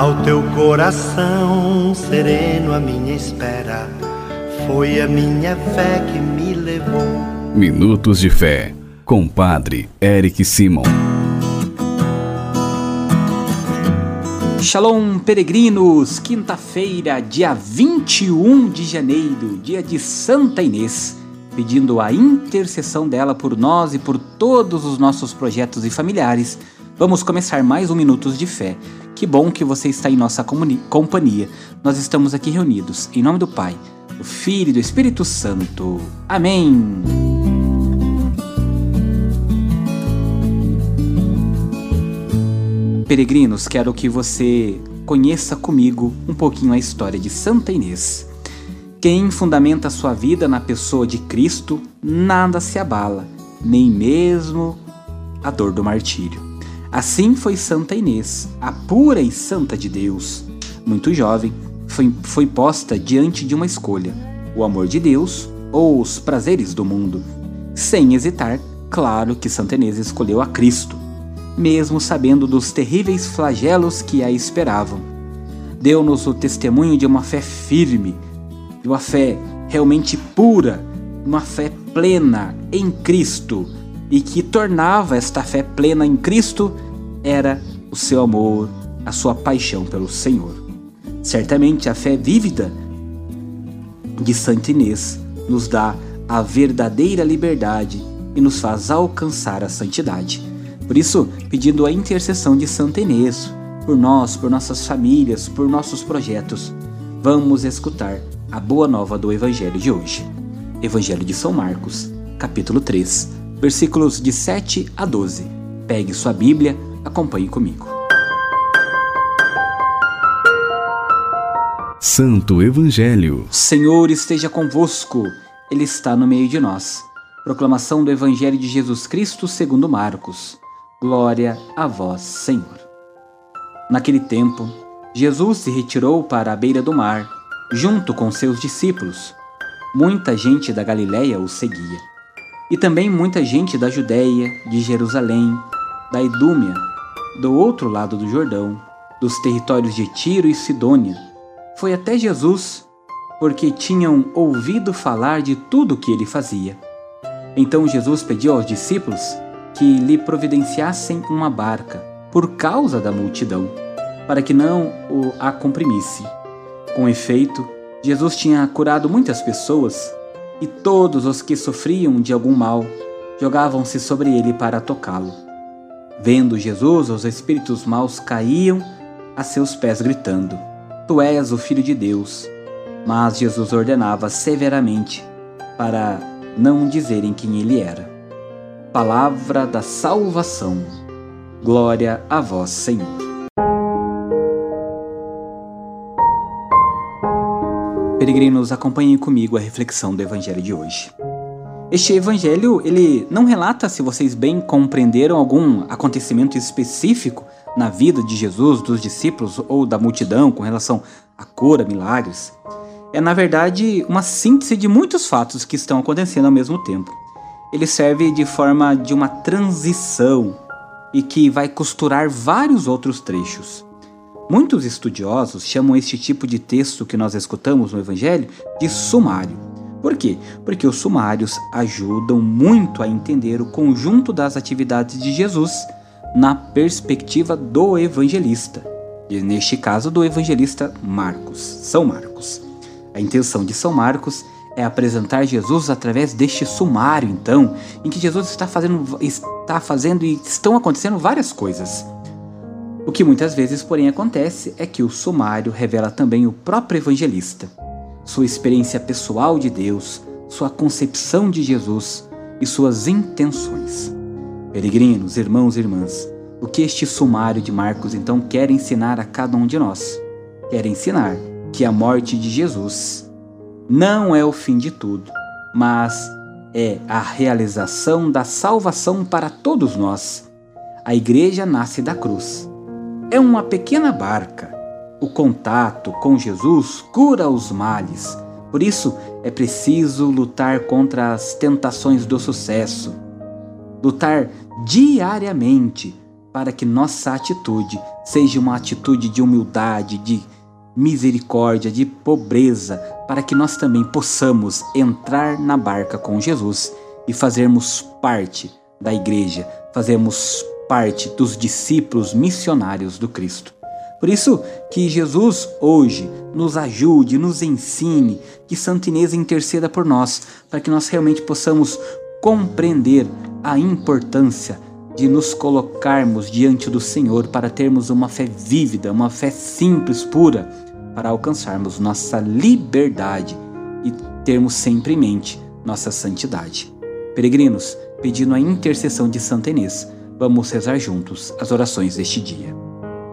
Ao teu coração sereno, a minha espera foi a minha fé que me levou. Minutos de Fé, com Padre Eric Simon. Shalom, peregrinos! Quinta-feira, dia 21 de janeiro, dia de Santa Inês, pedindo a intercessão dela por nós e por todos os nossos projetos e familiares. Vamos começar mais um Minutos de Fé. Que bom que você está em nossa companhia. Nós estamos aqui reunidos em nome do Pai, do Filho e do Espírito Santo. Amém. Peregrinos, quero que você conheça comigo um pouquinho a história de Santa Inês. Quem fundamenta sua vida na pessoa de Cristo, nada se abala, nem mesmo a dor do martírio. Assim foi Santa Inês, a pura e santa de Deus. Muito jovem, foi, foi posta diante de uma escolha: o amor de Deus ou os prazeres do mundo. Sem hesitar, claro que Santa Inês escolheu a Cristo, mesmo sabendo dos terríveis flagelos que a esperavam. Deu-nos o testemunho de uma fé firme, de uma fé realmente pura, uma fé plena em Cristo e que tornava esta fé plena em Cristo era o seu amor, a sua paixão pelo Senhor. Certamente a fé vívida de Santa Inês nos dá a verdadeira liberdade e nos faz alcançar a santidade. Por isso, pedindo a intercessão de Santa Inês por nós, por nossas famílias, por nossos projetos, vamos escutar a boa nova do Evangelho de hoje. Evangelho de São Marcos, capítulo 3, versículos de 7 a 12. Pegue sua Bíblia, acompanhe comigo. Santo Evangelho. Senhor esteja convosco, Ele está no meio de nós. Proclamação do Evangelho de Jesus Cristo segundo Marcos. Glória a vós, Senhor. Naquele tempo, Jesus se retirou para a beira do mar, junto com seus discípulos. Muita gente da Galiléia o seguia e também muita gente da Judéia, de Jerusalém, da Idúmia, do outro lado do Jordão, dos territórios de Tiro e Sidônia. Foi até Jesus, porque tinham ouvido falar de tudo o que ele fazia. Então Jesus pediu aos discípulos que lhe providenciassem uma barca, por causa da multidão, para que não o a comprimisse. Com efeito, Jesus tinha curado muitas pessoas e todos os que sofriam de algum mal jogavam-se sobre ele para tocá-lo. Vendo Jesus, os espíritos maus caíam a seus pés, gritando: Tu és o Filho de Deus. Mas Jesus ordenava severamente para não dizerem quem ele era. Palavra da salvação. Glória a vós, Senhor. Peregrinos, acompanhem comigo a reflexão do evangelho de hoje. Este evangelho, ele não relata se vocês bem compreenderam algum acontecimento específico na vida de Jesus, dos discípulos ou da multidão com relação à cura, milagres. É na verdade uma síntese de muitos fatos que estão acontecendo ao mesmo tempo. Ele serve de forma de uma transição e que vai costurar vários outros trechos. Muitos estudiosos chamam este tipo de texto que nós escutamos no Evangelho de sumário. Por quê? Porque os sumários ajudam muito a entender o conjunto das atividades de Jesus na perspectiva do evangelista, e neste caso do evangelista Marcos, São Marcos. A intenção de São Marcos é apresentar Jesus através deste sumário, então, em que Jesus está fazendo, está fazendo e estão acontecendo várias coisas. O que muitas vezes, porém, acontece é que o sumário revela também o próprio evangelista, sua experiência pessoal de Deus, sua concepção de Jesus e suas intenções. Peregrinos, irmãos e irmãs, o que este sumário de Marcos então quer ensinar a cada um de nós? Quer ensinar que a morte de Jesus não é o fim de tudo, mas é a realização da salvação para todos nós. A igreja nasce da cruz é uma pequena barca. O contato com Jesus cura os males. Por isso, é preciso lutar contra as tentações do sucesso. Lutar diariamente para que nossa atitude seja uma atitude de humildade, de misericórdia, de pobreza, para que nós também possamos entrar na barca com Jesus e fazermos parte da igreja, fazermos parte dos discípulos missionários do Cristo. Por isso que Jesus hoje nos ajude, nos ensine, que Santa Inês interceda por nós, para que nós realmente possamos compreender a importância de nos colocarmos diante do Senhor para termos uma fé vívida, uma fé simples, pura, para alcançarmos nossa liberdade e termos sempre em mente nossa santidade. Peregrinos, pedindo a intercessão de Santa Inês, vamos rezar juntos as orações deste dia.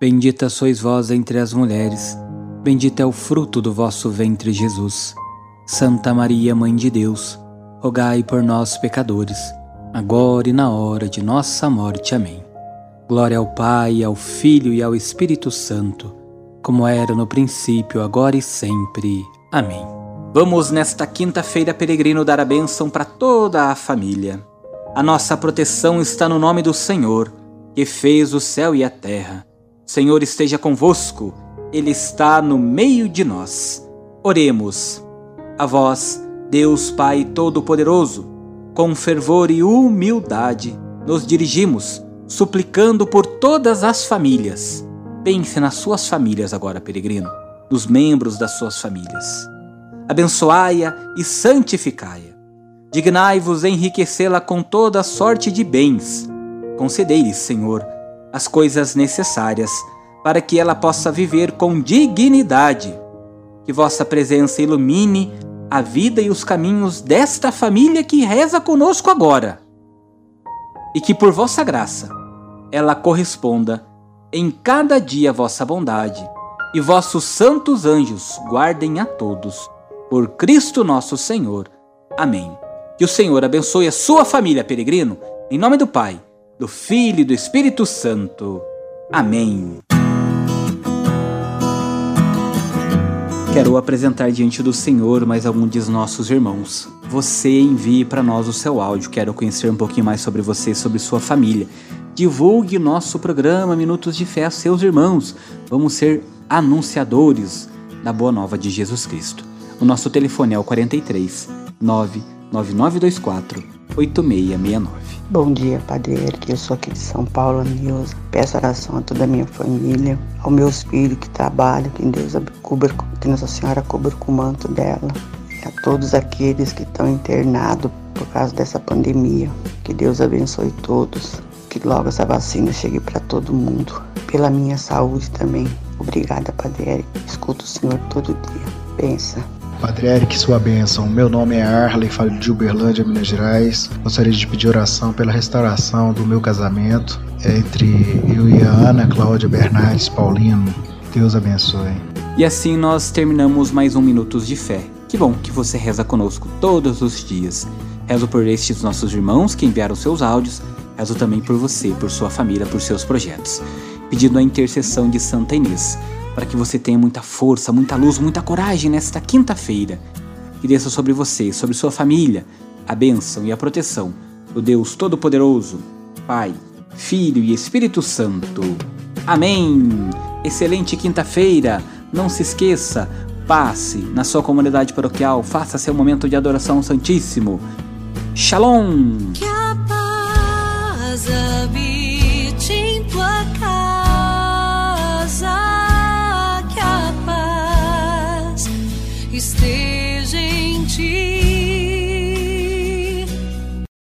Bendita sois vós entre as mulheres, bendito é o fruto do vosso ventre, Jesus. Santa Maria, Mãe de Deus, rogai por nós, pecadores agora e na hora de nossa morte. Amém. Glória ao Pai, ao Filho e ao Espírito Santo, como era no princípio, agora e sempre. Amém. Vamos nesta quinta-feira, peregrino, dar a bênção para toda a família. A nossa proteção está no nome do Senhor, que fez o céu e a terra. Senhor esteja convosco, Ele está no meio de nós. Oremos. A vós, Deus Pai Todo-Poderoso, com fervor e humildade, nos dirigimos, suplicando por todas as famílias. Pense nas suas famílias agora, peregrino, nos membros das suas famílias. Abençoai-a e santificai-a. Dignai-vos enriquecê-la com toda sorte de bens. Concedei-lhe, Senhor, as coisas necessárias para que ela possa viver com dignidade. Que vossa presença ilumine a vida e os caminhos desta família que reza conosco agora. E que por vossa graça ela corresponda em cada dia vossa bondade, e vossos santos anjos guardem a todos. Por Cristo nosso Senhor. Amém. Que o Senhor abençoe a sua família, peregrino, em nome do Pai, do Filho e do Espírito Santo. Amém. Quero apresentar diante do Senhor mais algum de nossos irmãos. Você envie para nós o seu áudio. Quero conhecer um pouquinho mais sobre você, sobre sua família. Divulgue nosso programa Minutos de Fé a seus irmãos. Vamos ser anunciadores da boa nova de Jesus Cristo. O nosso telefone é o 43 99924 8669. Bom dia, Padre Eric. Eu sou aqui de São Paulo, Nilza. Peço oração a toda a minha família, ao meus filhos que trabalham, que Deus cubra, que Nossa Senhora cubra com o manto dela. E a todos aqueles que estão internados por causa dessa pandemia. Que Deus abençoe todos. Que logo essa vacina chegue para todo mundo. Pela minha saúde também. Obrigada, Padre Eric. Escuto o Senhor todo dia. Pensa. Padre Eric, sua bênção. Meu nome é Arley, falo de Uberlândia, Minas Gerais. Gostaria de pedir oração pela restauração do meu casamento entre eu e a Ana Cláudia Bernardes Paulino. Deus abençoe. E assim nós terminamos mais um Minutos de Fé. Que bom que você reza conosco todos os dias. Rezo por estes nossos irmãos que enviaram seus áudios. Rezo também por você, por sua família, por seus projetos. Pedindo a intercessão de Santa Inês para que você tenha muita força, muita luz, muita coragem nesta quinta-feira. Que desça sobre você, sobre sua família, a bênção e a proteção do Deus Todo-Poderoso, Pai, Filho e Espírito Santo. Amém! Excelente quinta-feira! Não se esqueça, passe na sua comunidade paroquial, faça seu momento de adoração Santíssimo. Shalom! Que a paz habite em tua casa esteja em ti.